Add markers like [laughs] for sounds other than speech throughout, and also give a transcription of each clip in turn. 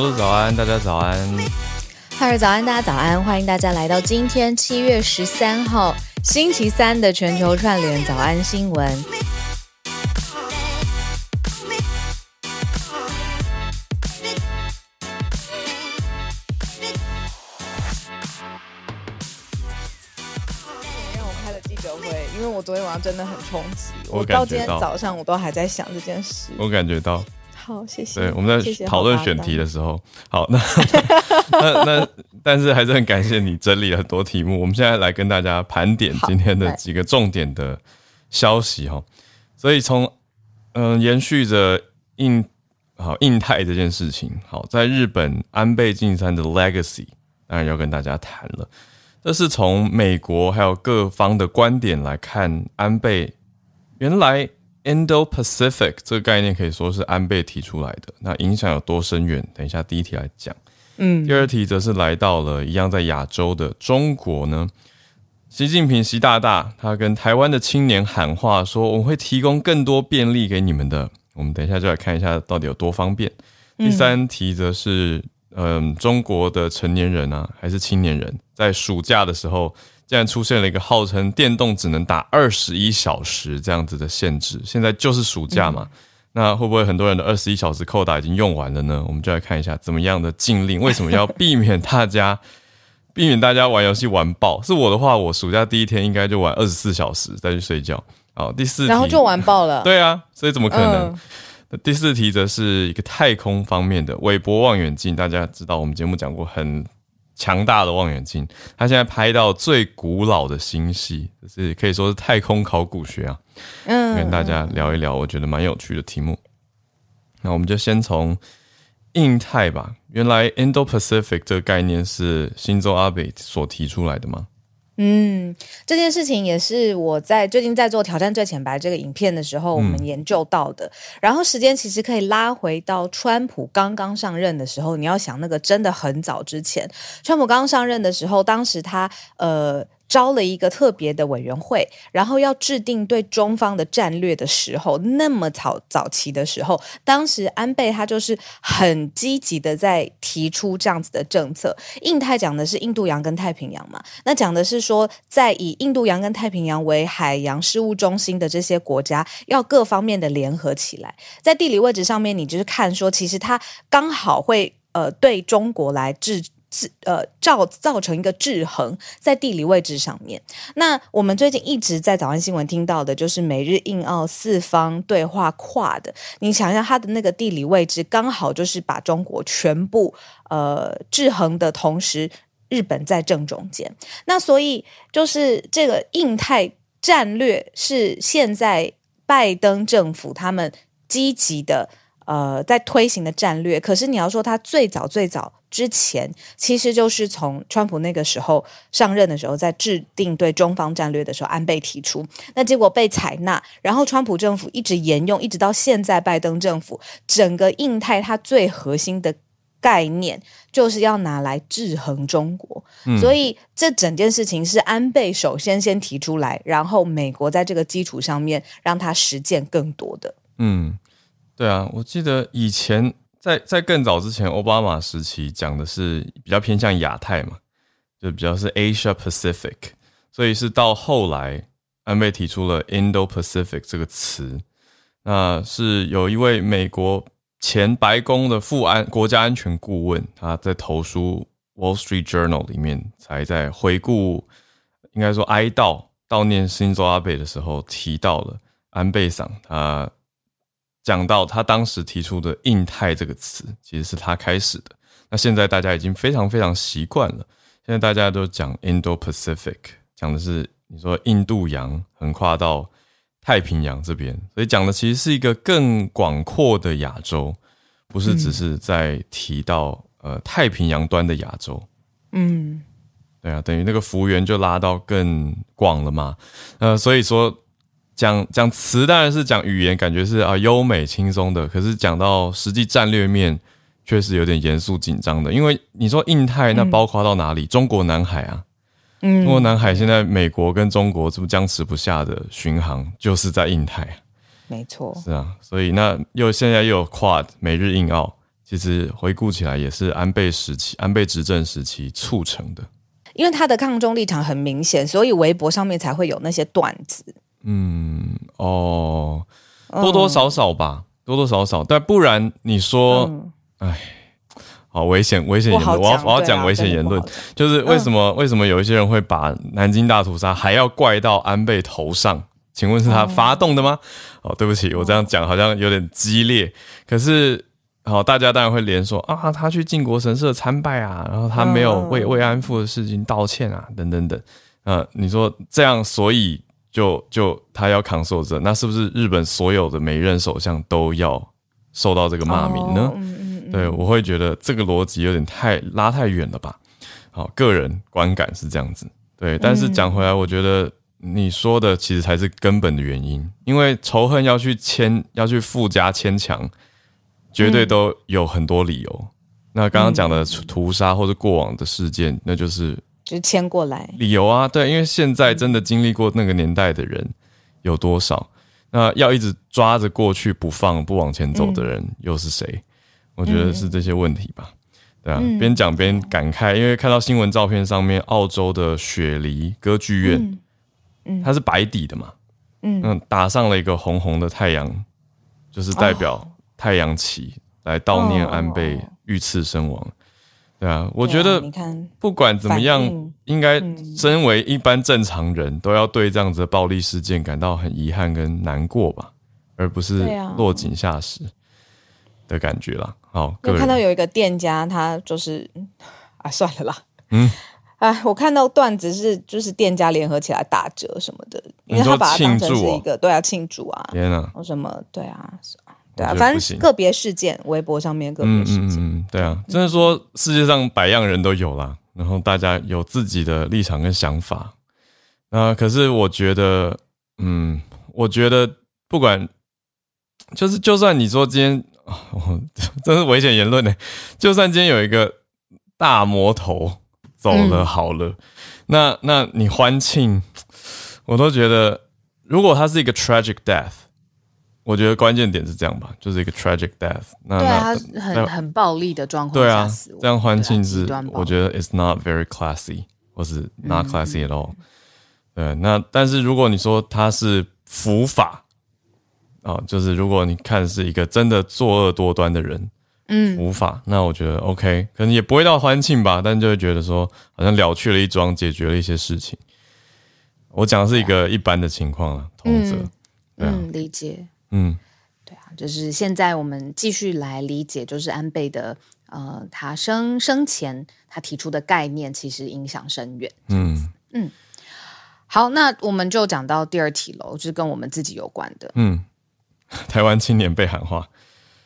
Hello，早安，大家早安。哈喽，早安，大家早安，欢迎大家来到今天七月十三号星期三的全球串联早安新闻。让我开了记者会，因为我昨天晚上真的很冲击，我到今天早上我都还在想这件事。我感觉到。好，谢谢。对，我们在讨论选题的时候，好，那那那，但是还是很感谢你整理了很多题目。我们现在来跟大家盘点今天的几个重点的消息哈。所以从嗯、呃，延续着印好印太这件事情，好，在日本安倍晋三的 legacy 当然要跟大家谈了。这是从美国还有各方的观点来看，安倍原来。Indo-Pacific 这个概念可以说是安倍提出来的，那影响有多深远？等一下第一题来讲。嗯，第二题则是来到了一样在亚洲的中国呢。习近平习大大他跟台湾的青年喊话说：“我们会提供更多便利给你们的。”我们等一下就来看一下到底有多方便。第三题则是，嗯，中国的成年人啊，还是青年人，在暑假的时候。竟然出现了一个号称电动只能打二十一小时这样子的限制，现在就是暑假嘛，嗯、那会不会很多人的二十一小时扣打已经用完了呢？我们就来看一下怎么样的禁令，为什么要避免大家 [laughs] 避免大家玩游戏玩爆？是我的话，我暑假第一天应该就玩二十四小时再去睡觉。好，第四题，然后就玩爆了。对啊，所以怎么可能？嗯、第四题则是一个太空方面的韦伯望远镜，大家知道我们节目讲过很。强大的望远镜，它现在拍到最古老的星系，就是可以说是太空考古学啊。嗯，跟大家聊一聊，我觉得蛮有趣的题目。那我们就先从印太吧。原来 Indo-Pacific 这个概念是新州阿北所提出来的吗？嗯，这件事情也是我在最近在做挑战最浅白这个影片的时候，我们研究到的。嗯、然后时间其实可以拉回到川普刚刚上任的时候，你要想那个真的很早之前，川普刚上任的时候，当时他呃。招了一个特别的委员会，然后要制定对中方的战略的时候，那么早早期的时候，当时安倍他就是很积极的在提出这样子的政策。印太讲的是印度洋跟太平洋嘛，那讲的是说，在以印度洋跟太平洋为海洋事务中心的这些国家，要各方面的联合起来。在地理位置上面，你就是看说，其实它刚好会呃对中国来制。制呃造造成一个制衡在地理位置上面。那我们最近一直在早安新闻听到的，就是美日印澳四方对话跨的。你想一下，它的那个地理位置刚好就是把中国全部呃制衡的同时，日本在正中间。那所以就是这个印太战略是现在拜登政府他们积极的呃在推行的战略。可是你要说他最早最早。之前其实就是从川普那个时候上任的时候，在制定对中方战略的时候，安倍提出，那结果被采纳，然后川普政府一直沿用，一直到现在拜登政府，整个印太它最核心的概念就是要拿来制衡中国，嗯、所以这整件事情是安倍首先先提出来，然后美国在这个基础上面让他实践更多的。嗯，对啊，我记得以前。在在更早之前，奥巴马时期讲的是比较偏向亚太嘛，就比较是 Asia Pacific，所以是到后来安倍提出了 Indo-Pacific 这个词，那是有一位美国前白宫的副安国家安全顾问，他在投书 Wall Street Journal 里面才在回顾，应该说哀悼悼念新州阿倍的时候提到了安倍桑他。讲到他当时提出的“印太”这个词，其实是他开始的。那现在大家已经非常非常习惯了，现在大家都讲 Indo-Pacific，讲的是你说印度洋横跨到太平洋这边，所以讲的其实是一个更广阔的亚洲，不是只是在提到呃太平洋端的亚洲。嗯，对啊，等于那个幅员就拉到更广了嘛。呃，所以说。讲讲词当然是讲语言，感觉是啊优美轻松的。可是讲到实际战略面，确实有点严肃紧张的。因为你说印太，那包括到哪里？嗯、中国南海啊，嗯，中国南海现在美国跟中国这么僵持不下的巡航，就是在印太。没错，是啊。所以那又现在又有 Quad 美日印澳其实回顾起来也是安倍时期、安倍执政时期促成的。因为他的抗中立场很明显，所以微博上面才会有那些段子。嗯，哦，多多少少吧，嗯、多多少少。但不然你说，哎、嗯，好危险，危险言论。我要我要讲危险言论，就是为什么、嗯、为什么有一些人会把南京大屠杀还要怪到安倍头上？请问是他发动的吗？嗯、哦，对不起，我这样讲好像有点激烈。可是，好，大家当然会连说啊，他去靖国神社参拜啊，然后他没有为慰安妇的事情道歉啊，等等等。啊，你说这样，所以就就他要扛受责，那是不是日本所有的每一任首相都要受到这个骂名呢？哦、对，我会觉得这个逻辑有点太拉太远了吧。好，个人观感是这样子。对，但是讲回来，我觉得。你说的其实才是根本的原因，因为仇恨要去牵，要去附加牵强，绝对都有很多理由。嗯、那刚刚讲的屠杀或者过往的事件，那就是就迁过来理由啊。对，因为现在真的经历过那个年代的人有多少？那要一直抓着过去不放、不往前走的人又是谁？我觉得是这些问题吧。对啊，边讲边感慨，因为看到新闻照片上面，澳洲的雪梨歌剧院。它是白底的嘛，嗯，打上了一个红红的太阳，就是代表太阳旗来悼念安倍遇刺身亡。对啊，我觉得不管怎么样，应该身为一般正常人都要对这样子的暴力事件感到很遗憾跟难过吧，而不是落井下石的感觉啦。好，我看到有一个店家，他就是啊，算了啦，嗯。哎，[laughs] 我看到段子是就是店家联合起来打折什么的，因为他把它当成是一个对啊庆祝啊，天啊，什么对啊，对啊，反正个别事件，微博上面个别事件，嗯，对啊，真的说世界上百样人都有啦，然后大家有自己的立场跟想法，啊，可是我觉得，嗯，我觉得不管就是就算你说今天，哦，真是危险言论呢，就算今天有一个大魔头。走了好了，嗯、那那你欢庆，我都觉得，如果他是一个 tragic death，我觉得关键点是这样吧，就是一个 tragic death 那。对啊，他很很暴力的状况。对啊，这样欢庆是，我觉得 it's not very classy，或是 not classy at all。对，那但是如果你说他是伏法，啊，就是如果你看是一个真的作恶多端的人。嗯，伏法。那我觉得 OK，可能也不会到欢庆吧，但就会觉得说好像了却了一桩，解决了一些事情。我讲的是一个一般的情况了，同则、嗯，嗯，理解，嗯，对啊，就是现在我们继续来理解，就是安倍的呃，他生生前他提出的概念，其实影响深远。嗯嗯，好，那我们就讲到第二题喽，就是跟我们自己有关的。嗯，[laughs] 台湾青年被喊话。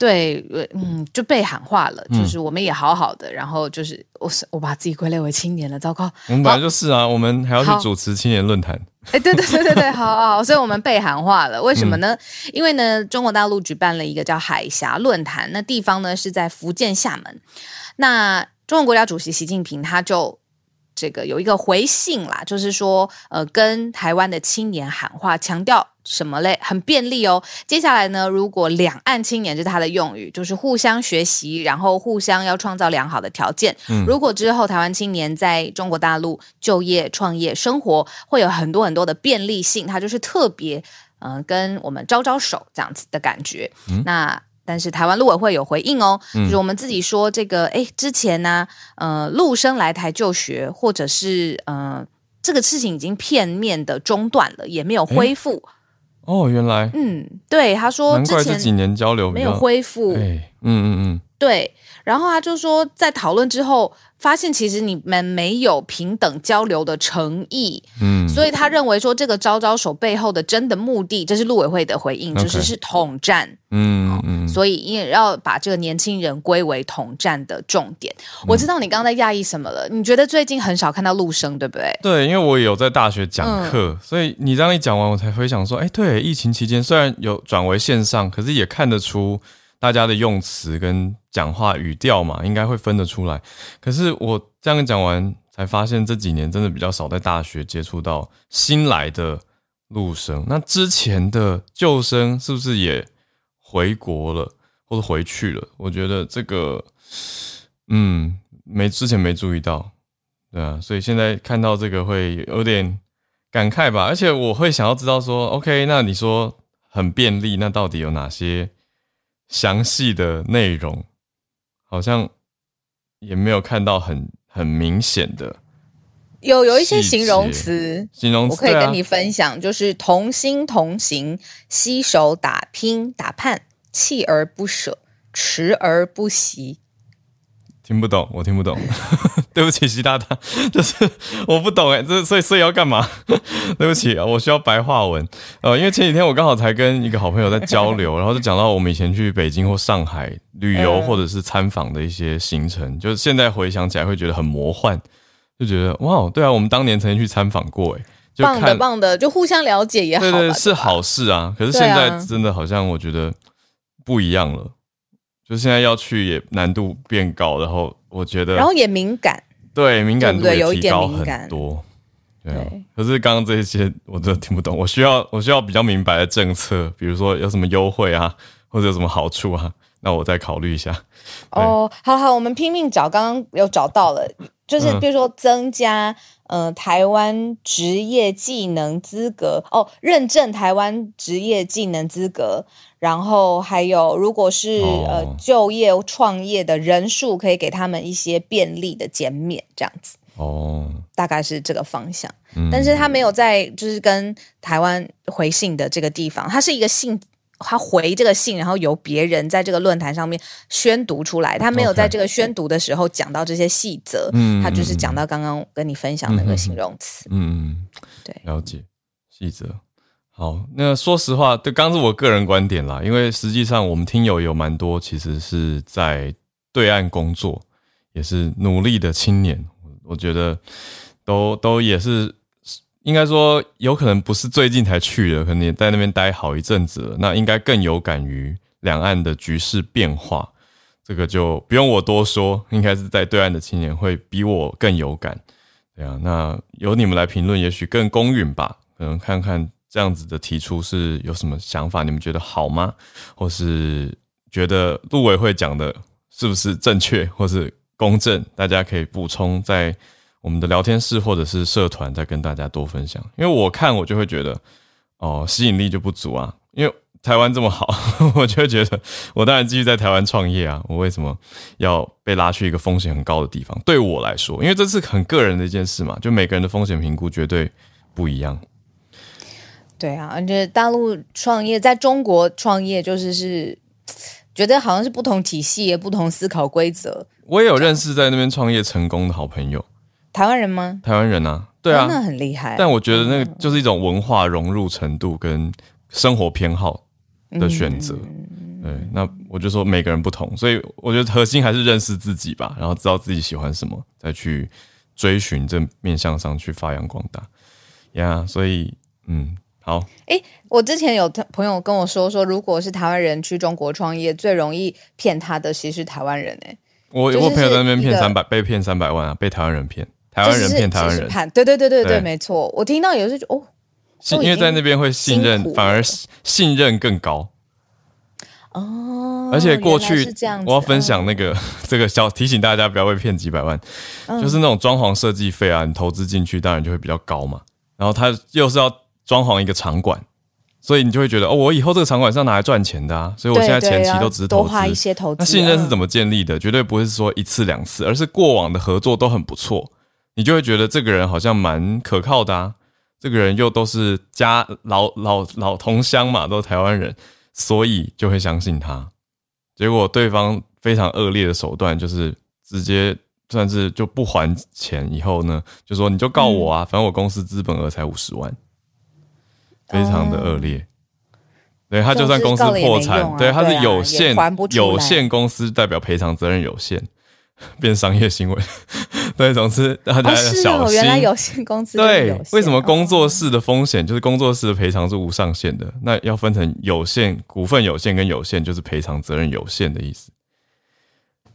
对，嗯，就被喊话了，就是我们也好好的，嗯、然后就是我我把自己归类为青年了，糟糕，我们本来就是啊，我们还要去主持青年论坛，哎，对对对对对，[laughs] 好好，所以我们被喊话了，为什么呢？嗯、因为呢，中国大陆举办了一个叫海峡论坛，那地方呢是在福建厦门，那中国国家主席习近平他就。这个有一个回信啦，就是说，呃，跟台湾的青年喊话，强调什么嘞？很便利哦。接下来呢，如果两岸青年，是他的用语，就是互相学习，然后互相要创造良好的条件。嗯，如果之后台湾青年在中国大陆就业、创业、生活，会有很多很多的便利性，他就是特别，嗯、呃，跟我们招招手这样子的感觉。嗯，那。但是台湾陆委会有回应哦，嗯、就是我们自己说这个，哎，之前呢，呃，陆生来台就学，或者是呃，这个事情已经片面的中断了，也没有恢复。哦，原来，嗯，对，他说之前，难怪这几年交流没有恢复。嗯嗯嗯，对，然后他就说，在讨论之后。发现其实你们没有平等交流的诚意，嗯，所以他认为说这个招招手背后的真的目的，这是陆委会的回应，就是是统战，嗯嗯，所以也要把这个年轻人归为统战的重点。嗯、我知道你刚刚在讶异什么了，你觉得最近很少看到陆生，对不对？对，因为我有在大学讲课，嗯、所以你这样一讲完，我才回想说，哎，对，疫情期间虽然有转为线上，可是也看得出。大家的用词跟讲话语调嘛，应该会分得出来。可是我这样讲完，才发现这几年真的比较少在大学接触到新来的陆生。那之前的旧生是不是也回国了，或者回去了。我觉得这个，嗯，没之前没注意到，对啊，所以现在看到这个会有点感慨吧。而且我会想要知道说，OK，那你说很便利，那到底有哪些详细的内容？好像也没有看到很很明显的。有有一些形容词，形容词我可以跟你分享，啊、就是同心同行、携手打拼、打盼、锲而不舍、持而不息。听不懂，我听不懂，[laughs] 对不起，习大大，[laughs] 就是我不懂哎，这所以所以要干嘛？[laughs] 对不起，我需要白话文。呃，因为前几天我刚好才跟一个好朋友在交流，然后就讲到我们以前去北京或上海旅游或者是参访的一些行程，嗯、就是现在回想起来会觉得很魔幻。就觉得哇，对啊，我们当年曾经去参访过，哎，棒的棒的，就互相了解也好，对对，是好事啊。可是现在真的好像我觉得不一样了，就现在要去也难度变高，然后我觉得，然后也敏感，对，敏感度也提高很多，对啊。可是刚刚这些我真的听不懂，我需要我需要比较明白的政策，比如说有什么优惠啊，或者有什么好处啊，那我再考虑一下。哦，好好，我们拼命找，刚刚有找到了。就是比如说增加呃台湾职业技能资格哦，认证台湾职业技能资格，然后还有如果是、哦、呃就业创业的人数，可以给他们一些便利的减免，这样子哦，大概是这个方向。嗯、但是他没有在就是跟台湾回信的这个地方，他是一个信。他回这个信，然后由别人在这个论坛上面宣读出来。他没有在这个宣读的时候讲到这些细则，嗯，他就是讲到刚刚跟你分享那个形容词，嗯，对，了解细则。好，那说实话，对，刚是我个人观点啦，因为实际上我们听友有蛮多，其实是在对岸工作，也是努力的青年，我觉得都都也是。应该说，有可能不是最近才去的，可能也在那边待好一阵子了。那应该更有感于两岸的局势变化，这个就不用我多说，应该是在对岸的青年会比我更有感。对啊，那由你们来评论，也许更公允吧。可能看看这样子的提出是有什么想法，你们觉得好吗？或是觉得陆委会讲的是不是正确或是公正？大家可以补充在。我们的聊天室或者是社团，再跟大家多分享。因为我看我就会觉得，哦，吸引力就不足啊。因为台湾这么好，[laughs] 我就会觉得，我当然继续在台湾创业啊。我为什么要被拉去一个风险很高的地方？对我来说，因为这是很个人的一件事嘛，就每个人的风险评估绝对不一样。对啊，而且大陆创业，在中国创业，就是是觉得好像是不同体系、不同思考规则。我也有认识在那边创业成功的好朋友。台湾人吗？台湾人啊，对啊，哦、那很厉害。但我觉得那个就是一种文化融入程度跟生活偏好的选择。嗯、对，那我就说每个人不同，所以我觉得核心还是认识自己吧，然后知道自己喜欢什么，再去追寻这面向上去发扬光大。呀、yeah，所以嗯，好。哎、欸，我之前有朋友跟我说，说如果是台湾人去中国创业，最容易骗他的其实是台湾人、欸。哎，我我朋友在那边骗三百，被骗三百万啊，被台湾人骗。台湾人骗台湾人，对对对对对，没错。我听到有时候就哦，因为在那边会信任，反而信任更高。哦，而且过去我要分享那个 [laughs] 这个小提醒大家不要被骗几百万，就是那种装潢设计费啊，你投资进去当然就会比较高嘛。然后他又是要装潢一个场馆，所以你就会觉得哦，我以后这个场馆是要拿来赚钱的啊，所以我现在前期都只是投资，多花一些投资。那信任是怎么建立的？绝对不会是说一次两次，而是过往的合作都很不错。你就会觉得这个人好像蛮可靠的啊，这个人又都是家老老老同乡嘛，都是台湾人，所以就会相信他。结果对方非常恶劣的手段，就是直接算是就不还钱，以后呢，就说你就告我啊，反正我公司资本额才五十万，非常的恶劣。对，他就算公司破产，对，他是有限有限公司，代表赔偿责任有限。[laughs] 变商业行为，[laughs] 对，总之大家要小心。哦哦、原来有限公司对，为什么工作室的风险就是工作室的赔偿是无上限的？那要分成有限股份有限跟有限，就是赔偿责任有限的意思。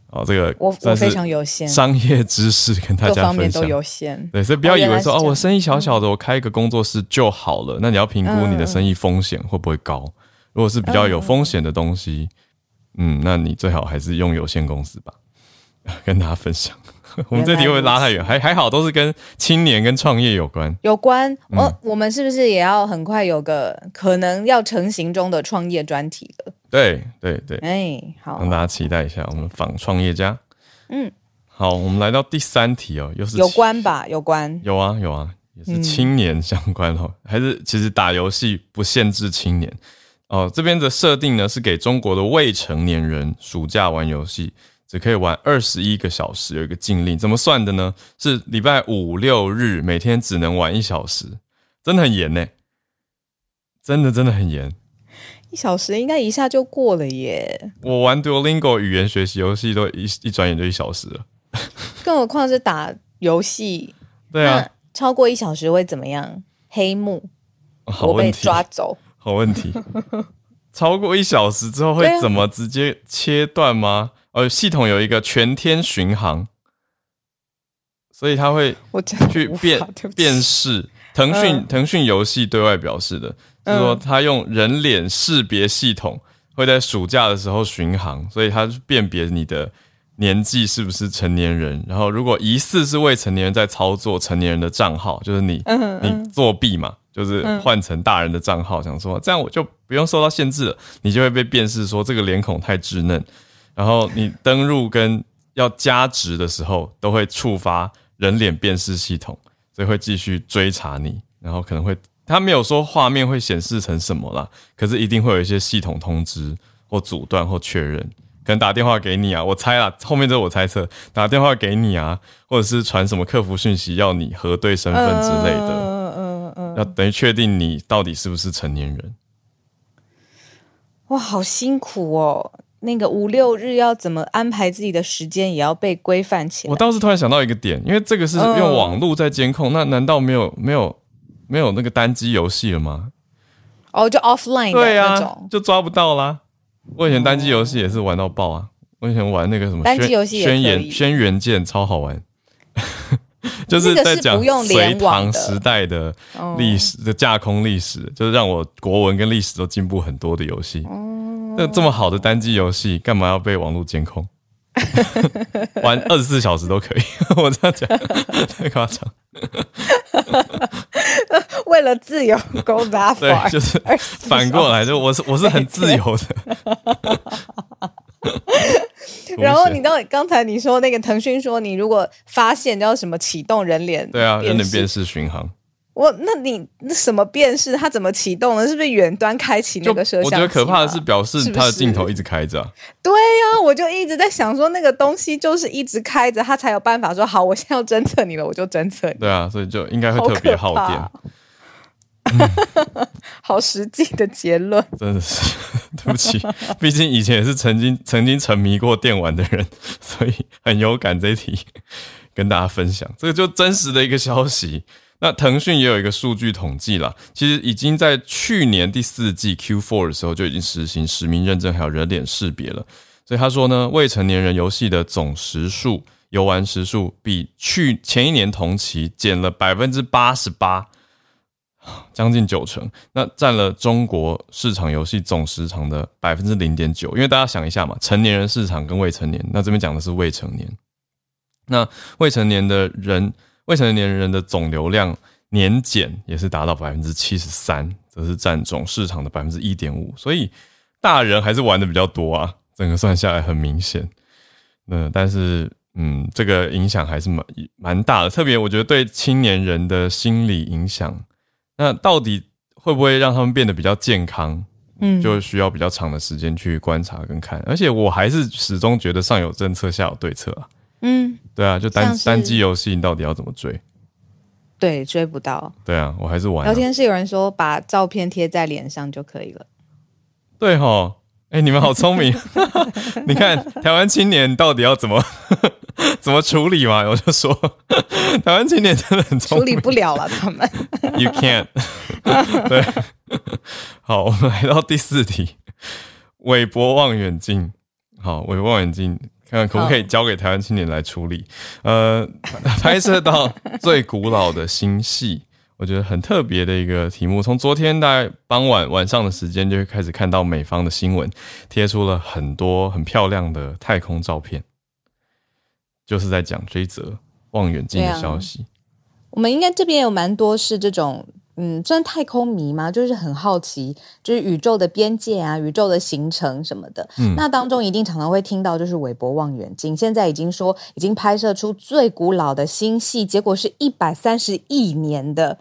哦，这个我我非常有限，商业知识跟大家分享，各方面都有限。对，所以不要以为说哦，哦，我生意小小的，我开一个工作室就好了。嗯、那你要评估你的生意风险会不会高？如果是比较有风险的东西。嗯，那你最好还是用有限公司吧，[laughs] 跟大家分享。[laughs] 我们这题会拉太远？还还好，都是跟青年跟创业有关。有关，我、嗯、我们是不是也要很快有个可能要成型中的创业专题了？对对对，哎、欸，好，让大家期待一下，我们访创业家。嗯，好，我们来到第三题哦，又是有关吧？有关，有啊有啊，也是青年相关哦，嗯、还是其实打游戏不限制青年哦。这边的设定呢是给中国的未成年人暑假玩游戏。只可以玩二十一个小时，有一个禁令，怎么算的呢？是礼拜五六日每天只能玩一小时，真的很严呢，真的真的很严。一小时应该一下就过了耶。我玩 Duolingo 语言学习游戏都一一转眼就一小时了，更何况是打游戏。对啊，超过一小时会怎么样？黑幕，我被抓走。好问题。[laughs] 超过一小时之后会怎么直接切断吗？呃，系统有一个全天巡航，所以它会去辨辨识。腾讯腾讯游戏对外表示的，就是说它用人脸识别系统会在暑假的时候巡航，所以它辨别你的年纪是不是成年人。然后如果疑似是未成年人在操作成年人的账号，就是你你作弊嘛，就是换成大人的账号，想说这样我就不用受到限制了，你就会被辨识说这个脸孔太稚嫩。然后你登入跟要加值的时候，都会触发人脸辨识系统，所以会继续追查你。然后可能会，他没有说画面会显示成什么啦，可是一定会有一些系统通知或阻断或确认，可能打电话给你啊，我猜啦，后面这是我猜测，打电话给你啊，或者是传什么客服讯息要你核对身份之类的，嗯嗯嗯，要等于确定你到底是不是成年人。哇，好辛苦哦。那个五六日要怎么安排自己的时间，也要被规范起来。我倒是突然想到一个点，因为这个是用网络在监控，嗯、那难道没有没有没有那个单机游戏了吗？哦，就 offline 对呀、啊，就抓不到啦。我以前单机游戏也是玩到爆啊！我以前玩那个什么单机游戏，轩辕轩辕剑超好玩，就是在讲隋唐时代的历史的架空历史，就是让我国文跟历史都进步很多的游戏。那这么好的单机游戏，干嘛要被网络监控？[laughs] 玩二十四小时都可以，[laughs] 我这样讲 [laughs] 太夸张。为了自由，go that far。对，就是反过来，就我是我是很自由的。然后你知道刚才你说那个腾讯说，你如果发现叫什么启动人脸，对啊，人脸辨识巡航。我那你那什么辨识？它怎么启动呢？是不是远端开启那个摄像机？我觉得可怕的是表示它的镜头一直开着、啊。对呀、啊，我就一直在想说，那个东西就是一直开着，它才有办法说好，我现在要侦测你了，我就侦测你。对啊，所以就应该会特别耗电。[laughs] 好实际的结论。真的是 [laughs] 对不起，毕竟以前也是曾经曾经沉迷过电玩的人，[laughs] 所以很有感这一题跟大家分享。这个就真实的一个消息。那腾讯也有一个数据统计啦，其实已经在去年第四季 Q4 的时候就已经实行实名认证还有人脸识别了。所以他说呢，未成年人游戏的总时数、游玩时数比去前一年同期减了百分之八十八，将近九成。那占了中国市场游戏总时长的百分之零点九。因为大家想一下嘛，成年人市场跟未成年，那这边讲的是未成年。那未成年的人。未成年人的总流量年减也是达到百分之七十三，则是占总市场的百分之一点五，所以大人还是玩的比较多啊，整个算下来很明显。嗯，但是嗯，这个影响还是蛮蛮大的，特别我觉得对青年人的心理影响，那到底会不会让他们变得比较健康？嗯，就需要比较长的时间去观察跟看，而且我还是始终觉得上有政策，下有对策啊。嗯，对啊，就单单机游戏，你到底要怎么追？对，追不到。对啊，我还是玩。聊天室有人说，把照片贴在脸上就可以了。对哈，哎，你们好聪明！[laughs] 你看台湾青年到底要怎么 [laughs] 怎么处理嘛？我就说，台湾青年真的很聪明，处理不了了，他们。You can't。[laughs] 对，好，我们来到第四题，韦伯望远镜。好，韦伯望远镜。看看可不可以交给台湾青年来处理？呃，[laughs] 拍摄到最古老的星系，我觉得很特别的一个题目。从昨天大概傍晚晚上的时间，就会开始看到美方的新闻贴出了很多很漂亮的太空照片，就是在讲这则望远镜的消息。我们应该这边有蛮多是这种。嗯，算太空迷吗？就是很好奇，就是宇宙的边界啊，宇宙的形成什么的。嗯，那当中一定常常会听到，就是韦伯望远镜现在已经说已经拍摄出最古老的星系，结果是一百三十亿年的，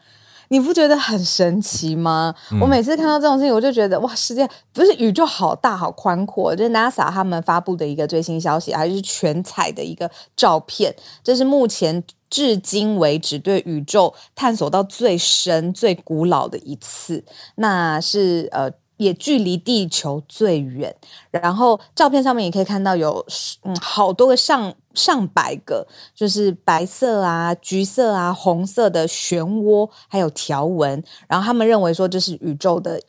你不觉得很神奇吗？嗯，我每次看到这种事情，我就觉得哇，世界不是宇宙好大好宽阔。就是 NASA 他们发布的一个最新消息，还是全彩的一个照片，这是目前。至今为止，对宇宙探索到最深、最古老的一次，那是呃，也距离地球最远。然后照片上面也可以看到有嗯好多个上上百个，就是白色啊、橘色啊、红色的漩涡，还有条纹。然后他们认为说这是宇宙的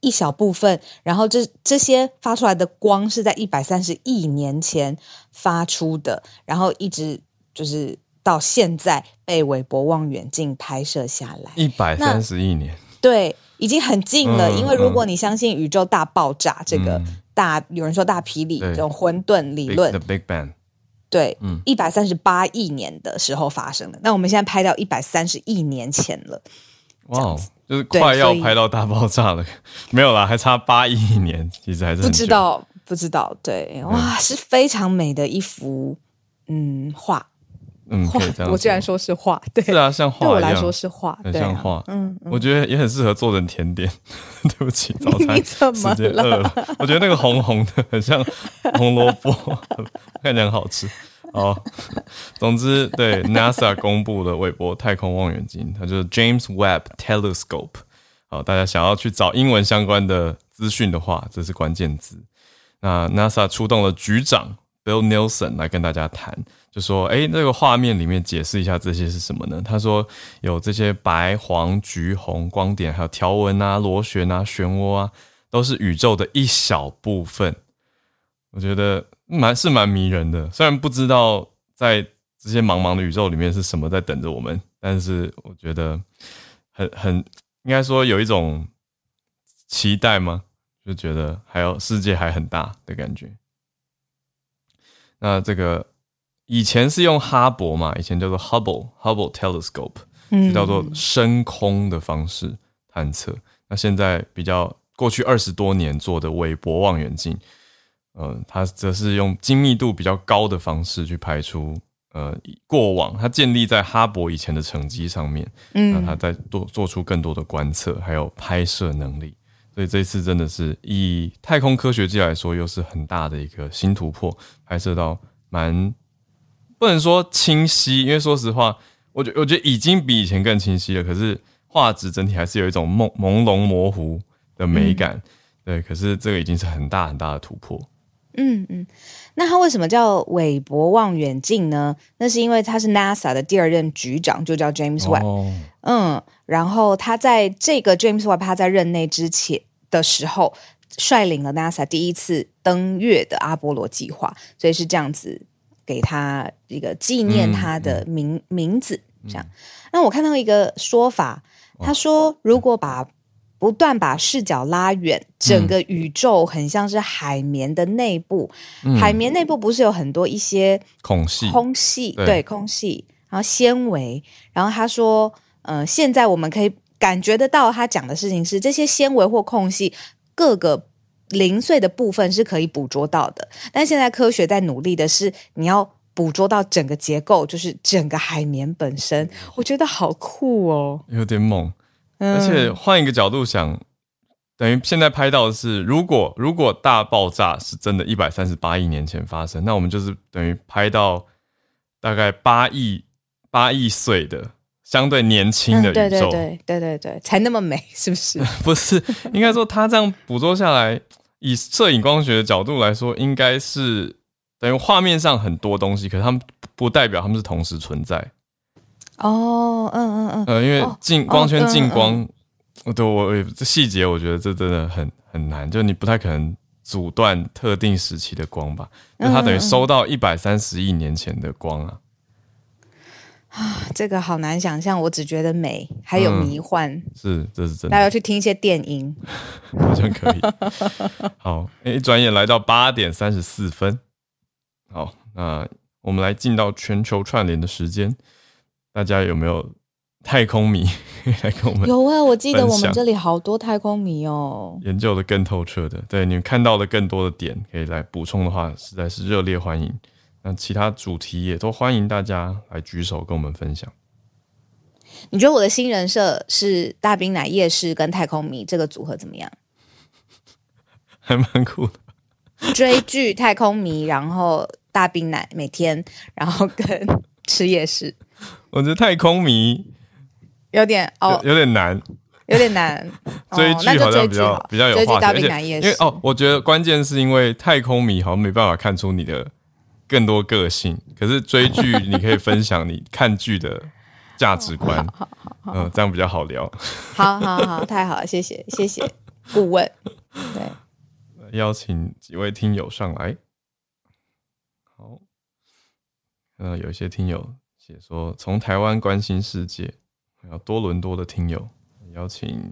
一小部分。然后这这些发出来的光是在一百三十亿年前发出的，然后一直就是。到现在被韦伯望远镜拍摄下来，一百三十亿年，对，已经很近了。嗯、因为如果你相信宇宙大爆炸、嗯、这个大，有人说大霹雳这种混沌理论 The Big Bang，对，一百三十八亿年的时候发生的。那我们现在拍到一百三十亿年前了，哇，就是快要拍到大爆炸了，没有啦，还差八亿年，其实还是不知道，不知道，对，哇，是非常美的一幅嗯画。嗯，可以这样。我居然说是画，对，是啊，像画，对我来说是画，很像画。嗯，我觉得也很适合做成甜点。[laughs] 对不起，早餐时间饿了。我觉得那个红红的，很像红萝卜，[laughs] 看起来很好吃。哦，总之，对 NASA 公布的韦伯太空望远镜，它就是 James Webb Telescope。好，大家想要去找英文相关的资讯的话，这是关键字。那 NASA 出动了局长 Bill Nelson 来跟大家谈。就说，哎，那个画面里面解释一下这些是什么呢？他说有这些白、黄、橘、红光点，还有条纹啊、螺旋啊、漩涡啊，都是宇宙的一小部分。我觉得蛮是蛮迷人的。虽然不知道在这些茫茫的宇宙里面是什么在等着我们，但是我觉得很很应该说有一种期待吗？就觉得还有世界还很大的感觉。那这个。以前是用哈勃嘛，以前叫做 Hubble Hubble Telescope，就叫做深空的方式探测。嗯、那现在比较过去二十多年做的韦伯望远镜，呃，它则是用精密度比较高的方式去拍出呃过往它建立在哈勃以前的成绩上面，嗯，那它在做做出更多的观测还有拍摄能力。所以这一次真的是以太空科学界来说，又是很大的一个新突破，拍摄到蛮。不能说清晰，因为说实话，我觉我觉得已经比以前更清晰了。可是画质整体还是有一种朦朦胧模糊的美感，嗯、对。可是这个已经是很大很大的突破。嗯嗯，那他为什么叫韦伯望远镜呢？那是因为他是 NASA 的第二任局长，就叫 James Webb。哦、嗯，然后他在这个 James Webb 他在任内之前的时候，率领了 NASA 第一次登月的阿波罗计划，所以是这样子。给他一个纪念他的名、嗯、名字，这样。那我看到一个说法，他说，如果把不断把视角拉远，整个宇宙很像是海绵的内部。嗯、海绵内部不是有很多一些空隙？空隙对空隙，然后纤维。然后他说，呃，现在我们可以感觉得到，他讲的事情是这些纤维或空隙各个。零碎的部分是可以捕捉到的，但现在科学在努力的是，你要捕捉到整个结构，就是整个海绵本身。我觉得好酷哦，有点猛。而且换一个角度想，等于现在拍到的是，如果如果大爆炸是真的，一百三十八亿年前发生，那我们就是等于拍到大概八亿八亿岁的相对年轻的宇宙。对对对对对对，才那么美，是不是？[laughs] 不是，应该说他这样捕捉下来。以摄影光学的角度来说，应该是等于画面上很多东西，可是它们不代表他们是同时存在。哦，嗯嗯嗯，呃，因为进光圈进光，对我这细节，我觉得这真的很很难，就你不太可能阻断特定时期的光吧？那它等于收到一百三十亿年前的光啊。[sighs] 啊，这个好难想象，我只觉得美，还有迷幻，嗯、是，这是真的。大家要去听一些电音，[laughs] 好像可以。好，一转眼来到八点三十四分。好，那我们来进到全球串联的时间，大家有没有太空迷 [laughs] 来跟我们？有啊，我记得我们这里好多太空迷哦，研究的更透彻的，对，你们看到的更多的点，可以来补充的话，实在是热烈欢迎。那其他主题也都欢迎大家来举手跟我们分享。你觉得我的新人设是大冰奶夜市跟太空迷这个组合怎么样？[laughs] 还蛮酷的。[laughs] 追剧太空迷，然后大冰奶每天，然后跟吃夜市。我觉得太空迷有点哦有，有点难，有点难。[laughs] 追剧好像比较、哦、比较有话题。大冰奶夜市，因为哦，我觉得关键是因为太空迷好像没办法看出你的。更多个性，可是追剧你可以分享你看剧的价值观，嗯，这样比较好聊。好好好，太好了，谢谢谢谢 [laughs] 顾问。对，邀请几位听友上来。好，嗯，有一些听友写说从台湾关心世界，还有多伦多的听友邀请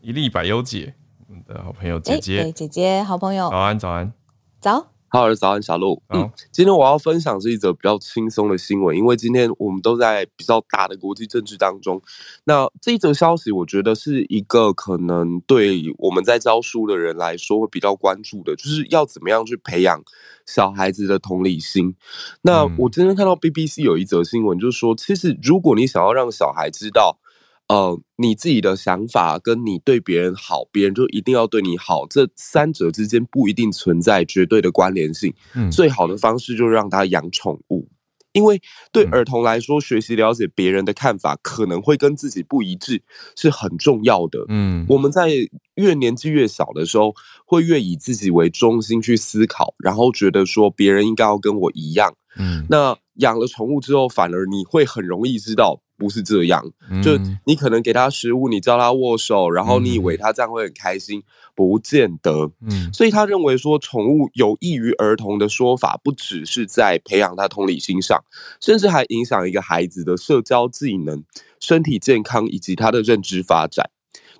一粒百忧解，我们的好朋友姐姐，欸欸、姐姐好朋友，早安早安。早。哈喽，早安，小鹿。嗯，今天我要分享是一则比较轻松的新闻，因为今天我们都在比较大的国际政治当中。那这一则消息，我觉得是一个可能对我们在教书的人来说会比较关注的，就是要怎么样去培养小孩子的同理心。那我今天看到 BBC 有一则新闻，就是说，其实如果你想要让小孩知道。呃，你自己的想法跟你对别人好，别人就一定要对你好，这三者之间不一定存在绝对的关联性。嗯，最好的方式就是让他养宠物，因为对儿童来说，学习了解别人的看法可能会跟自己不一致，是很重要的。嗯，我们在越年纪越小的时候，会越以自己为中心去思考，然后觉得说别人应该要跟我一样。嗯，那养了宠物之后，反而你会很容易知道。不是这样，就你可能给它食物，你叫它握手，然后你以为它这样会很开心，不见得。嗯，所以他认为说宠物有益于儿童的说法，不只是在培养他同理心上，甚至还影响一个孩子的社交技能、身体健康以及他的认知发展。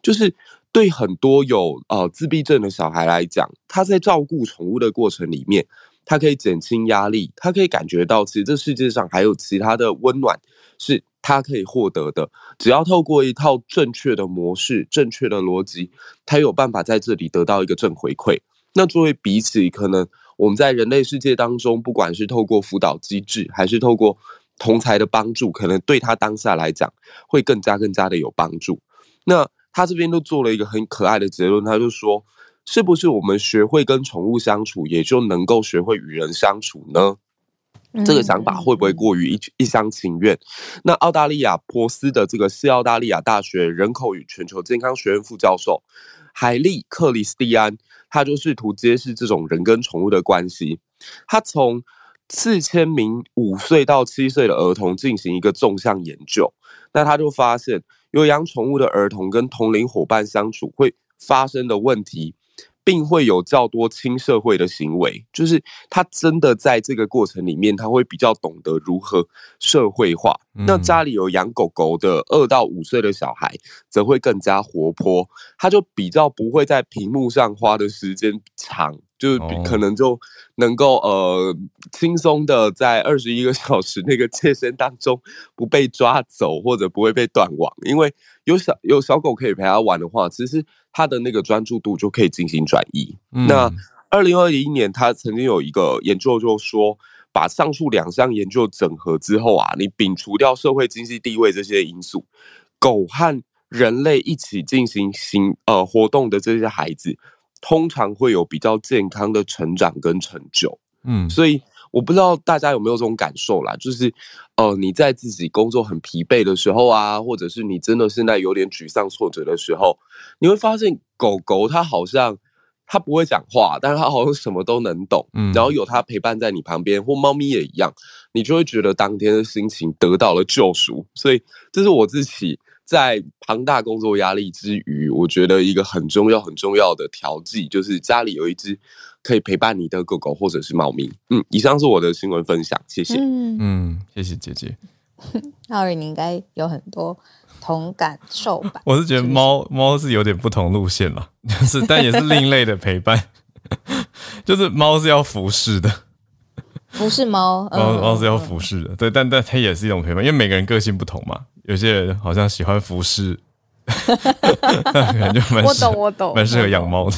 就是对很多有呃自闭症的小孩来讲，他在照顾宠物的过程里面，他可以减轻压力，他可以感觉到其实这世界上还有其他的温暖是。他可以获得的，只要透过一套正确的模式、正确的逻辑，他有办法在这里得到一个正回馈。那作为比起可能我们在人类世界当中，不管是透过辅导机制，还是透过同侪的帮助，可能对他当下来讲会更加更加的有帮助。那他这边都做了一个很可爱的结论，他就说：是不是我们学会跟宠物相处，也就能够学会与人相处呢？这个想法会不会过于一一厢情愿？那澳大利亚珀斯的这个西澳大利亚大学人口与全球健康学院副教授海利克里斯蒂安，他就试图揭示这种人跟宠物的关系。他从四千名五岁到七岁的儿童进行一个纵向研究，那他就发现有养宠物的儿童跟同龄伙伴相处会发生的问题。并会有较多亲社会的行为，就是他真的在这个过程里面，他会比较懂得如何社会化。嗯、那家里有养狗狗的二到五岁的小孩，则会更加活泼，他就比较不会在屏幕上花的时间长，就是可能就能够呃轻松的在二十一个小时那个界限当中不被抓走，或者不会被断网，因为有小有小狗可以陪他玩的话，其实。他的那个专注度就可以进行转移。嗯、那二零二一年，他曾经有一个研究，就说把上述两项研究整合之后啊，你摒除掉社会经济地位这些因素，狗和人类一起进行行呃活动的这些孩子，通常会有比较健康的成长跟成就。嗯，所以。我不知道大家有没有这种感受啦，就是，呃，你在自己工作很疲惫的时候啊，或者是你真的现在有点沮丧挫折的时候，你会发现狗狗它好像它不会讲话，但是它好像什么都能懂，嗯，然后有它陪伴在你旁边，或猫咪也一样，你就会觉得当天的心情得到了救赎。所以这是我自己在庞大工作压力之余，我觉得一个很重要很重要的调剂，就是家里有一只。可以陪伴你的狗狗或者是猫咪。嗯，以上是我的新闻分享，谢谢。嗯，谢谢姐姐。[laughs] 浩尔，你应该有很多同感受吧？我是觉得猫猫是有点不同路线了，就是但也是另类的陪伴，[laughs] 就是猫是要服侍的，服侍猫，猫猫是要服侍的，对，但但它也是一种陪伴，因为每个人个性不同嘛，有些人好像喜欢服饰。[laughs] 感觉蛮我懂我懂，蛮适合养猫的。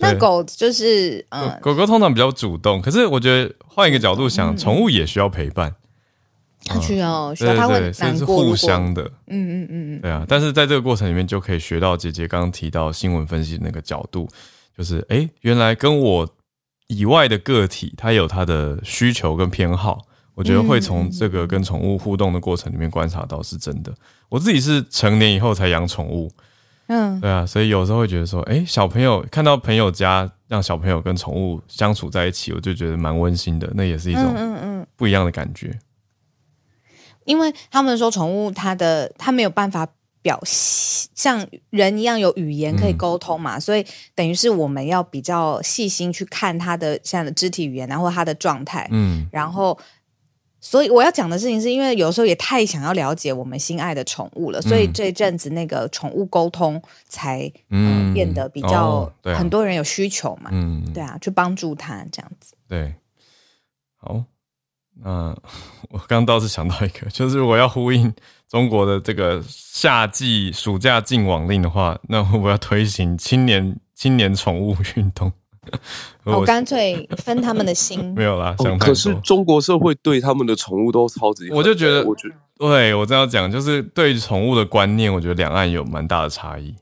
那狗就是嗯，狗狗通常比较主动，可是我觉得换一个角度想，宠物也需要陪伴。它需要需要，它会难过，互相的。嗯嗯嗯嗯，对啊。但是在这个过程里面，就可以学到姐姐刚刚提到新闻分析的那个角度，就是哎，原来跟我以外的个体，它有它的需求跟偏好。我觉得会从这个跟宠物互动的过程里面观察到是真的。我自己是成年以后才养宠物，嗯，对啊，所以有时候会觉得说，哎，小朋友看到朋友家让小朋友跟宠物相处在一起，我就觉得蛮温馨的。那也是一种嗯嗯不一样的感觉。嗯嗯嗯、因为他们说宠物它的它没有办法表现像人一样有语言可以沟通嘛，嗯、所以等于是我们要比较细心去看它的现在的肢体语言，然后它的状态，嗯，然后。所以我要讲的事情是因为有时候也太想要了解我们心爱的宠物了，所以这阵子那个宠物沟通才嗯。变得比较很多人有需求嘛，嗯，对啊，去帮助他这样子。对，好，那 [laughs] 我刚倒是想到一个，[laughs] 就是我要呼应中国的这个夏季暑假禁网令的话，那我要推行青年青年宠物运动。[laughs] 我干脆分他们的心，[laughs] 没有啦。想可是中国社会对他们的宠物都超级，我就觉得，我觉得，对我这样讲，就是对宠物的观念，我觉得两岸有蛮大的差异。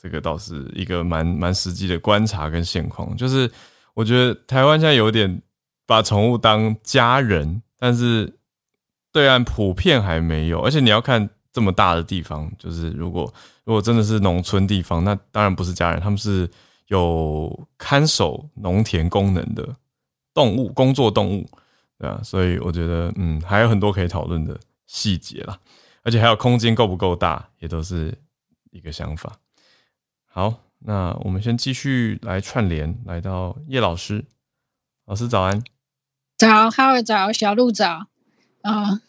这个倒是一个蛮蛮实际的观察跟现况。就是我觉得台湾现在有点把宠物当家人，但是对岸普遍还没有。而且你要看这么大的地方，就是如果如果真的是农村地方，那当然不是家人，他们是。有看守农田功能的动物，工作动物，对啊，所以我觉得，嗯，还有很多可以讨论的细节啦，而且还有空间够不够大，也都是一个想法。好，那我们先继续来串联，来到叶老师，老师早安，早，哈尔早，小鹿早，啊、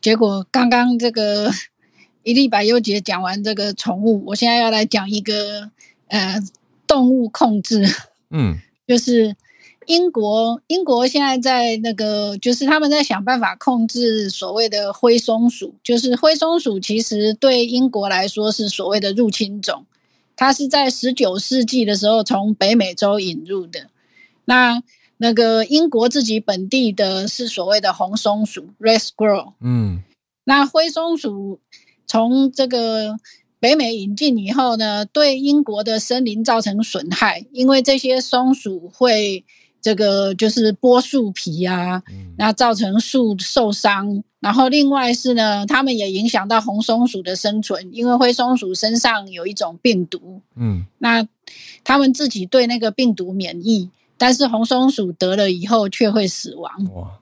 结果刚刚这个 [laughs] 一历百优姐讲完这个宠物，我现在要来讲一个，呃。动物控制，嗯，[laughs] 就是英国，英国现在在那个，就是他们在想办法控制所谓的灰松鼠。就是灰松鼠其实对英国来说是所谓的入侵种，它是在十九世纪的时候从北美洲引入的。那那个英国自己本地的是所谓的红松鼠 （red squirrel），嗯，那灰松鼠从这个。北美引进以后呢，对英国的森林造成损害，因为这些松鼠会这个就是剥树皮啊，那造成树受伤。然后另外是呢，它们也影响到红松鼠的生存，因为灰松鼠身上有一种病毒，嗯，那它们自己对那个病毒免疫，但是红松鼠得了以后却会死亡。哇，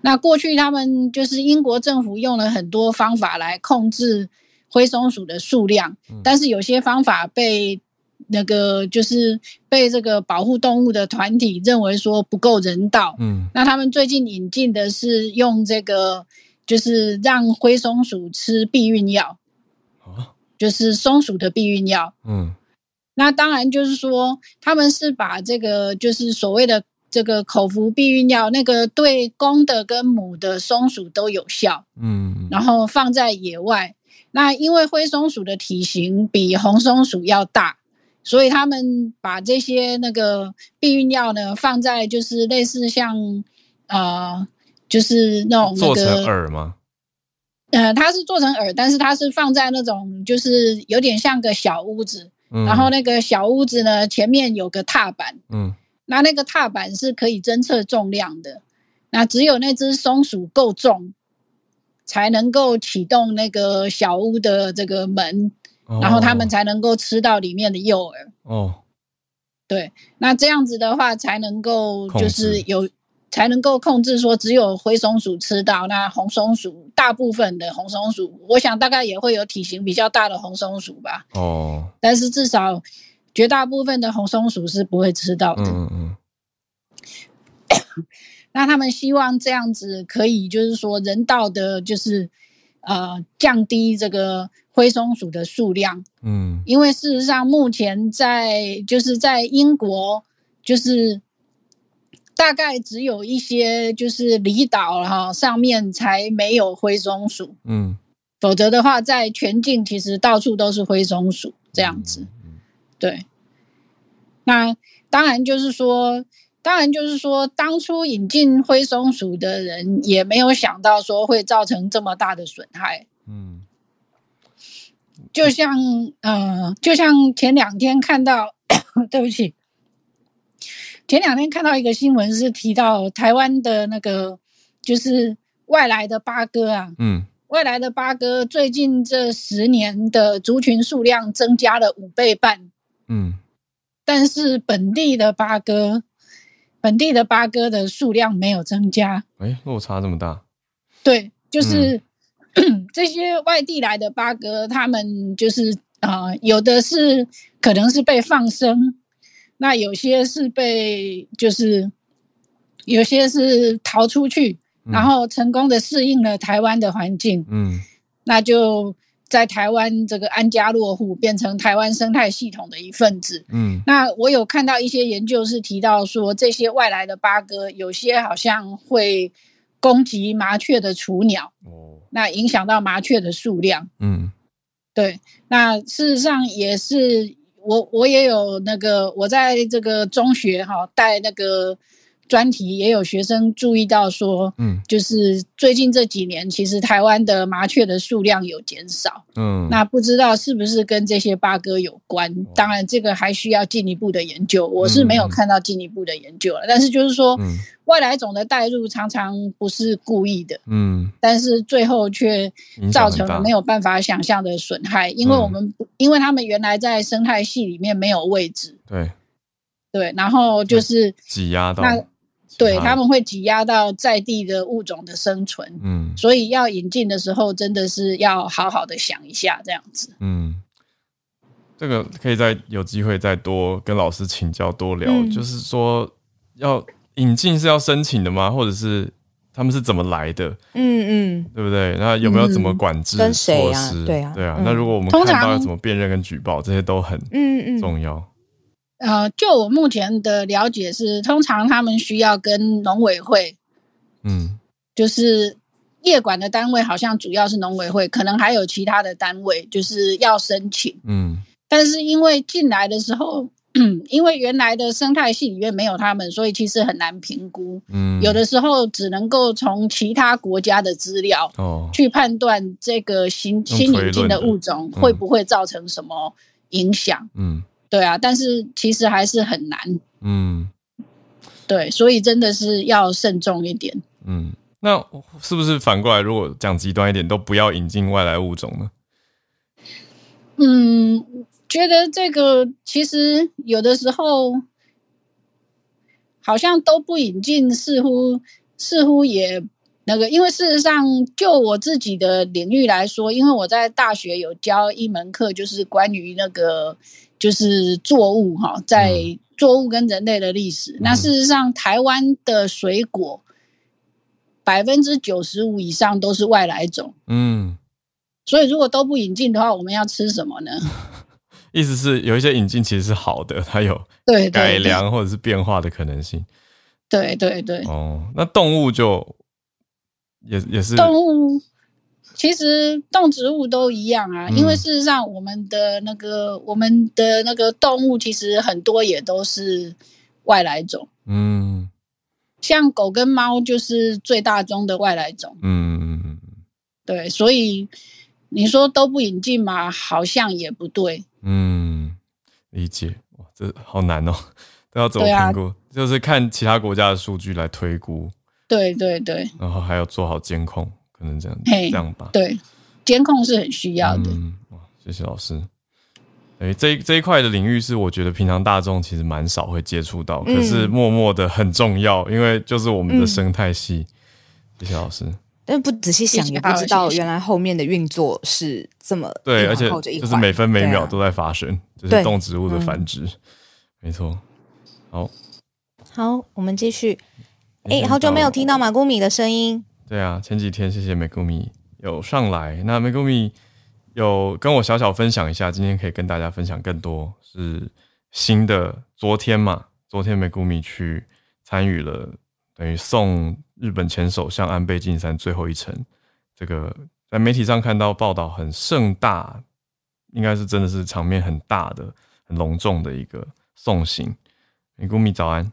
那过去他们就是英国政府用了很多方法来控制。灰松鼠的数量，但是有些方法被那个就是被这个保护动物的团体认为说不够人道。嗯，那他们最近引进的是用这个，就是让灰松鼠吃避孕药，就是松鼠的避孕药。嗯，那当然就是说他们是把这个就是所谓的这个口服避孕药，那个对公的跟母的松鼠都有效。嗯，然后放在野外。那因为灰松鼠的体型比红松鼠要大，所以他们把这些那个避孕药呢放在就是类似像呃，就是那种、那个、做成饵吗？呃，它是做成饵，但是它是放在那种就是有点像个小屋子，嗯、然后那个小屋子呢前面有个踏板，嗯，那那个踏板是可以侦测重量的，那只有那只松鼠够重。才能够启动那个小屋的这个门，哦、然后他们才能够吃到里面的诱饵。哦，对，那这样子的话才能够就是有，才能够控制说只有灰松鼠吃到，那红松鼠大部分的红松鼠，我想大概也会有体型比较大的红松鼠吧。哦，但是至少绝大部分的红松鼠是不会吃到的。嗯嗯。[coughs] 那他们希望这样子可以，就是说人道的，就是呃降低这个灰松鼠的数量。嗯，因为事实上目前在就是在英国，就是大概只有一些就是离岛哈上面才没有灰松鼠。嗯，否则的话，在全境其实到处都是灰松鼠这样子。嗯，对。那当然就是说。当然，就是说，当初引进灰松鼠的人也没有想到说会造成这么大的损害。嗯，就像，呃，就像前两天看到，[coughs] 对不起，前两天看到一个新闻是提到台湾的那个，就是外来的八哥啊，嗯，外来的八哥最近这十年的族群数量增加了五倍半。嗯，但是本地的八哥。本地的八哥的数量没有增加，哎，落差这么大？对，就是、嗯、[clears throat] 这些外地来的八哥，他们就是啊、呃，有的是可能是被放生，那有些是被就是有些是逃出去，嗯、然后成功的适应了台湾的环境，嗯，那就。在台湾这个安家落户，变成台湾生态系统的一份子。嗯，那我有看到一些研究是提到说，这些外来的八哥有些好像会攻击麻雀的雏鸟。哦，那影响到麻雀的数量。嗯，对。那事实上也是，我我也有那个，我在这个中学哈带那个。专题也有学生注意到说，嗯，就是最近这几年，其实台湾的麻雀的数量有减少，嗯，那不知道是不是跟这些八哥有关？当然，这个还需要进一步的研究，我是没有看到进一步的研究了。但是就是说，外来种的带入常常不是故意的，嗯，但是最后却造成了没有办法想象的损害，因为我们因为他们原来在生态系里面没有位置，对，对，然后就是挤压到。对，他们会挤压到在地的物种的生存，嗯，所以要引进的时候，真的是要好好的想一下这样子。嗯，这个可以再有机会再多跟老师请教多聊，嗯、就是说要引进是要申请的吗？或者是他们是怎么来的？嗯嗯，对不对？那有没有怎么管制措施？跟谁啊？对啊，对啊。那如果我们看到要怎么辨认跟举报，这些都很嗯嗯重要。呃，就我目前的了解是，通常他们需要跟农委会，嗯，就是业管的单位，好像主要是农委会，可能还有其他的单位，就是要申请，嗯，但是因为进来的时候，嗯，[clears throat] 因为原来的生态系里面没有他们，所以其实很难评估，嗯，有的时候只能够从其他国家的资料哦。去判断这个新新引进的物种会不会造成什么影响，嗯。对啊，但是其实还是很难。嗯，对，所以真的是要慎重一点。嗯，那是不是反过来，如果讲极端一点，都不要引进外来物种呢？嗯，觉得这个其实有的时候好像都不引进，似乎似乎也那个，因为事实上，就我自己的领域来说，因为我在大学有教一门课，就是关于那个。就是作物哈，在作物跟人类的历史。嗯、那事实上，台湾的水果百分之九十五以上都是外来种。嗯，所以如果都不引进的话，我们要吃什么呢？[laughs] 意思是有一些引进其实是好的，它有对改良或者是变化的可能性。对对对。哦，那动物就也也是动物。其实动植物都一样啊，因为事实上我们的那个、嗯、我们的那个动物其实很多也都是外来种，嗯，像狗跟猫就是最大宗的外来种，嗯嗯嗯，对，所以你说都不引进嘛，好像也不对，嗯，理解，哇，这好难哦，都要怎么评估？啊、就是看其他国家的数据来推估，对对对，然后还要做好监控。可能这样这样吧。对，监控是很需要的。嗯，哇，谢谢老师。哎、欸，这这一块的领域是我觉得平常大众其实蛮少会接触到，嗯、可是默默的很重要，因为就是我们的生态系。嗯、谢谢老师。但不仔细想，也不知道原来后面的运作是这么对，而且就是每分每秒都在发生，啊、就是动植物的繁殖。嗯、没错。好，好，我们继续。哎、欸，好久没有听到马古米的声音。对啊，前几天谢谢美古米有上来。那美古米有跟我小小分享一下，今天可以跟大家分享更多是新的。昨天嘛，昨天美古米去参与了，等于送日本前首相安倍晋三最后一程。这个在媒体上看到报道很盛大，应该是真的是场面很大的、很隆重的一个送行。美古米早安。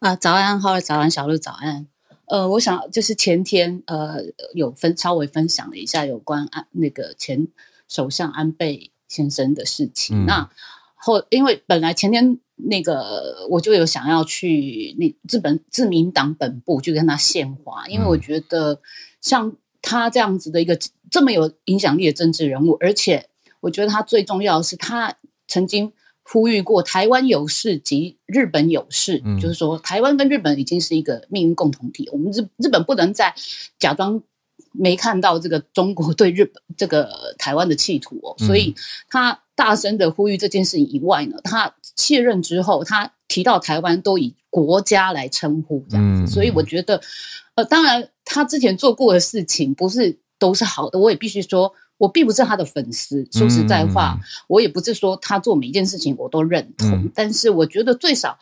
啊，早安，好，早安，小鹿，早安。呃，我想就是前天，呃，有分稍微分享了一下有关安那个前首相安倍先生的事情。嗯、那后，因为本来前天那个我就有想要去那日本自民党本部去跟他献花，因为我觉得像他这样子的一个这么有影响力的政治人物，而且我觉得他最重要的是他曾经。呼吁过台湾有事及日本有事，嗯、就是说台湾跟日本已经是一个命运共同体，我们日日本不能再假装没看到这个中国对日本 [laughs] 这个台湾的企图哦，所以他大声的呼吁这件事情以外呢，他卸任之后，他提到台湾都以国家来称呼这样子，所以我觉得，呃，当然他之前做过的事情不是都是好的，我也必须说。我并不是他的粉丝，说实在话，嗯、我也不是说他做每一件事情我都认同。嗯、但是我觉得最少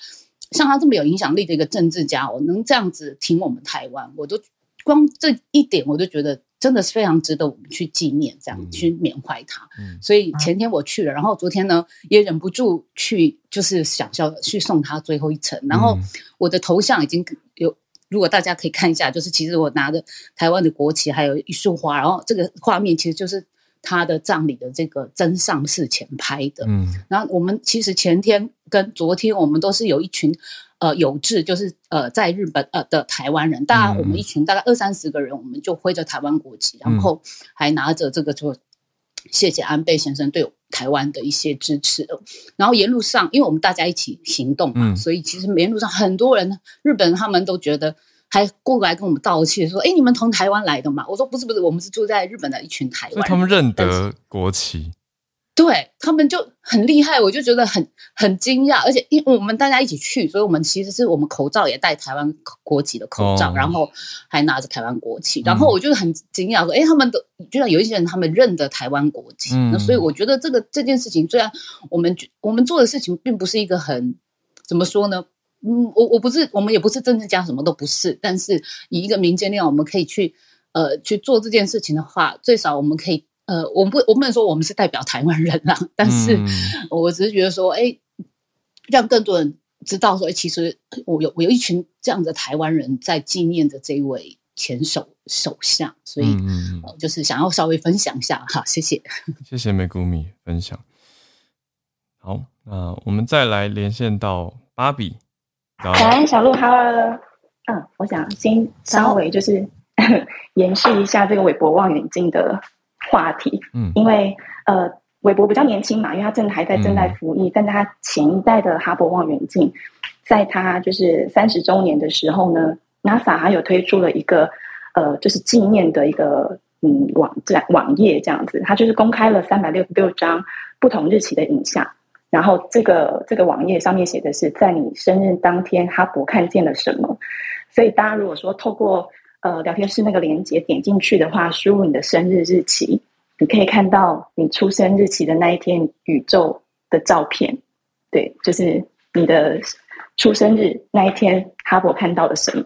像他这么有影响力的一个政治家，我能这样子挺我们台湾，我都光这一点我就觉得真的是非常值得我们去纪念，这样、嗯、去缅怀他。嗯、所以前天我去了，然后昨天呢也忍不住去，就是想要去送他最后一程。然后我的头像已经有。如果大家可以看一下，就是其实我拿着台湾的国旗，还有一束花，然后这个画面其实就是他的葬礼的这个真上寺前拍的。嗯，然后我们其实前天跟昨天，我们都是有一群呃有志，就是呃在日本呃的台湾人，大家我们一群大概二三十个人，我们就挥着台湾国旗，然后还拿着这个就谢谢安倍先生对台湾的一些支持，然后沿路上，因为我们大家一起行动嘛，嗯、所以其实沿路上很多人，日本人他们都觉得还过来跟我们道歉，说：“哎，你们从台湾来的嘛？”我说：“不是，不是，我们是住在日本的一群台湾人。”所以他们认得国旗。对，他们就很厉害，我就觉得很很惊讶，而且因为我们大家一起去，所以我们其实是我们口罩也戴台湾国籍的口罩，哦、然后还拿着台湾国旗，然后我就很惊讶说，哎、嗯，他们都居然有一些人他们认得台湾国旗，嗯、那所以我觉得这个这件事情，虽然我们我们做的事情并不是一个很怎么说呢，嗯，我我不是我们也不是政治家，什么都不是，但是以一个民间力量，我们可以去呃去做这件事情的话，最少我们可以。呃，我不，我不能说我们是代表台湾人啦，但是我只是觉得说，哎、欸，让更多人知道说，哎、欸，其实我有我有一群这样的台湾人在纪念着这一位前首首相，所以、嗯呃、就是想要稍微分享一下哈，谢谢，[laughs] 谢谢美谷米分享。好，那我们再来连线到芭比，早安，小鹿哈喽，嗯，我想先稍微就是 [laughs] 延续一下这个韦伯望远镜的。话题，嗯，因为呃，韦伯比较年轻嘛，因为他正还在正在服役，嗯、但他前一代的哈勃望远镜，在他就是三十周年的时候呢，NASA 还有推出了一个呃，就是纪念的一个嗯网站网页这样子，它就是公开了三百六十六张不同日期的影像，然后这个这个网页上面写的是在你生日当天，哈勃看见了什么，所以大家如果说透过呃，聊天室那个连接点进去的话，输入你的生日日期，你可以看到你出生日期的那一天宇宙的照片。对，就是你的出生日那一天，哈勃看到了什么？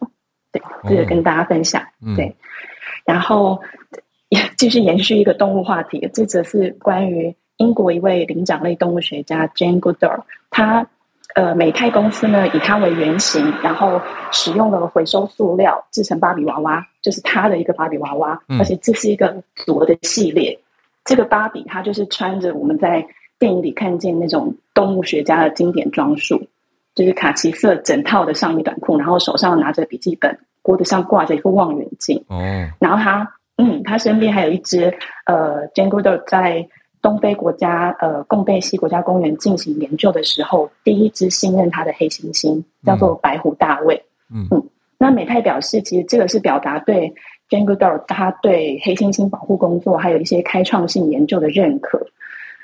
对，这个跟大家分享。嗯、对，然后继续延续一个动物话题，这则是关于英国一位灵长类动物学家 Jane Goodall，他。呃，美泰公司呢，以它为原型，然后使用了回收塑料制成芭比娃娃，就是它的一个芭比娃娃，嗯、而且这是一个组合的系列。这个芭比它就是穿着我们在电影里看见那种动物学家的经典装束，就是卡其色整套的上衣短裤，然后手上拿着笔记本，脖子上挂着一个望远镜。哦，然后他，嗯，他身边还有一只呃 Goodall 在。东非国家呃贡贝西国家公园进行研究的时候，第一只信任他的黑猩猩叫做白虎大卫。嗯嗯，那美泰表示，其实这个是表达对 Jane Goodall 他对黑猩猩保护工作还有一些开创性研究的认可。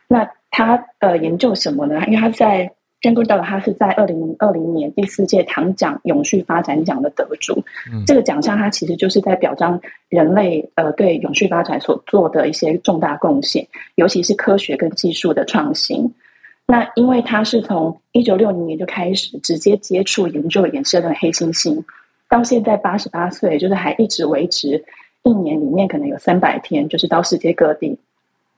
那他呃研究什么呢？因为他在 Jane Goodall 他是在二零二零年第四届唐奖永续发展奖的得主。嗯、这个奖项他其实就是在表彰人类呃对永续发展所做的一些重大贡献，尤其是科学跟技术的创新。那因为他是从一九六零年就开始直接接触研究衍生的黑猩猩，到现在八十八岁，就是还一直维持一年里面可能有三百天，就是到世界各地。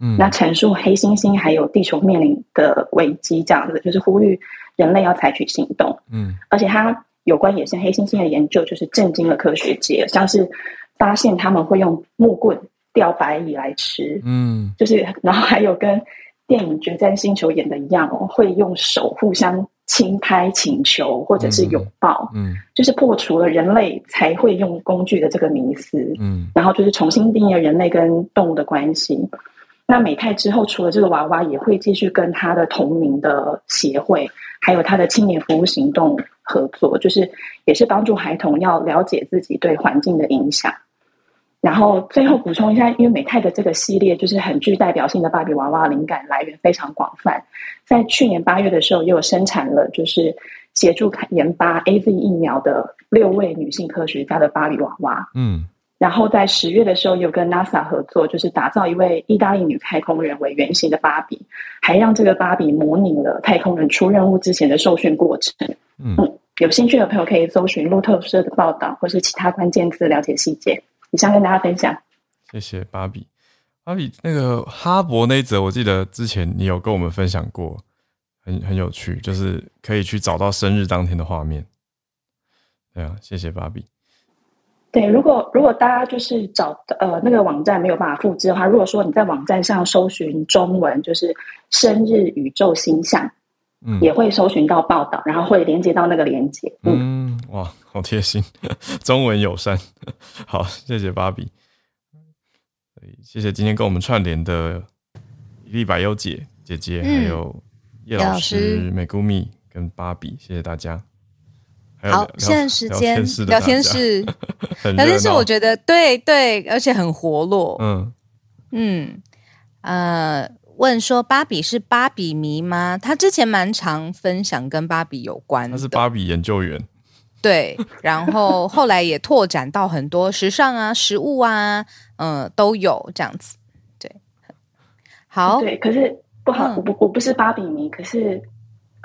嗯，那阐述黑猩猩还有地球面临的危机，这样子就是呼吁人类要采取行动。嗯，而且他有关野生黑猩猩的研究，就是震惊了科学界，像是发现他们会用木棍钓白蚁来吃。嗯，就是然后还有跟电影《决战星球》演的一样哦，会用手互相轻拍、请求或者是拥抱。嗯，就是破除了人类才会用工具的这个迷思。嗯，然后就是重新定义人类跟动物的关系。那美泰之后，除了这个娃娃，也会继续跟他的同名的协会，还有他的青年服务行动合作，就是也是帮助孩童要了解自己对环境的影响。然后最后补充一下，因为美泰的这个系列就是很具代表性的芭比娃娃，灵感来源非常广泛。在去年八月的时候，也有生产了就是协助研发 AZ 疫苗的六位女性科学家的芭比娃娃。嗯。然后在十月的时候，有跟 NASA 合作，就是打造一位意大利女太空人为原型的芭比，还让这个芭比模拟了太空人出任务之前的受训过程。嗯，嗯，有兴趣的朋友可以搜寻路透社的报道，或是其他关键字了解细节。以上跟大家分享。谢谢芭比。芭比那个哈勃那一则，我记得之前你有跟我们分享过，很很有趣，就是可以去找到生日当天的画面。对啊，谢谢芭比。对，如果如果大家就是找呃那个网站没有办法复制的话，如果说你在网站上搜寻中文，就是生日宇宙星象，嗯，也会搜寻到报道，然后会连接到那个连接。嗯，嗯哇，好贴心，中文友善。[laughs] 好，谢谢芭比，谢谢今天跟我们串联的伊丽百优姐姐姐，嗯、还有叶老师、美谷蜜跟芭比，谢谢大家。好，现在时间 [laughs] 聊天室，聊天室，我觉得对对，而且很活络。嗯嗯呃，问说芭比是芭比迷吗？他之前蛮常分享跟芭比有关的，他是芭比研究员。[laughs] 对，然后后来也拓展到很多时尚啊、食物啊，嗯、呃，都有这样子。对，好，对，可是不好，嗯、我不我不是芭比迷，可是。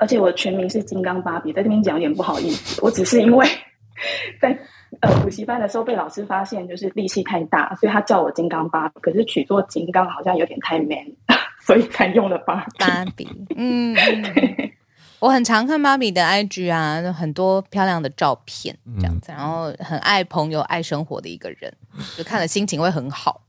而且我全名是金刚芭比，在这边讲有点不好意思。我只是因为 [laughs] 在呃补习班的时候被老师发现，就是力气太大，所以他叫我金刚芭比。可是取作金刚好像有点太 man，[laughs] 所以才用了芭比。芭比，嗯，我很常看芭比的 IG 啊，很多漂亮的照片这样子，然后很爱朋友、爱生活的一个人，就看了心情会很好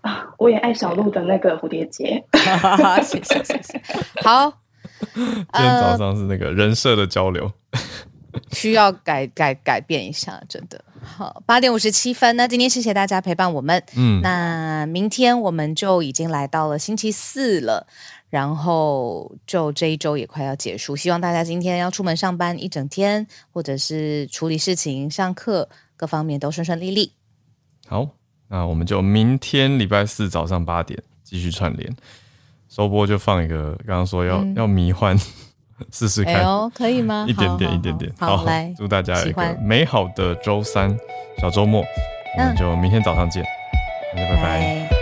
啊。我也爱小鹿的那个蝴蝶结，[laughs] 谢谢谢谢，好。[laughs] 今天早上是那个人设的交流，呃、[laughs] 需要改改改变一下，真的。好，八点五十七分，那今天谢谢大家陪伴我们。嗯，那明天我们就已经来到了星期四了，然后就这一周也快要结束。希望大家今天要出门上班一整天，或者是处理事情、上课，各方面都顺顺利利。好，那我们就明天礼拜四早上八点继续串联。收播就放一个，刚刚说要、嗯、要迷幻，试试看，哎，可以吗？一点点，一点点。好，好，好，来，祝大家一个美好的周三小周末，我们就明天早上见，大家拜拜。拜拜。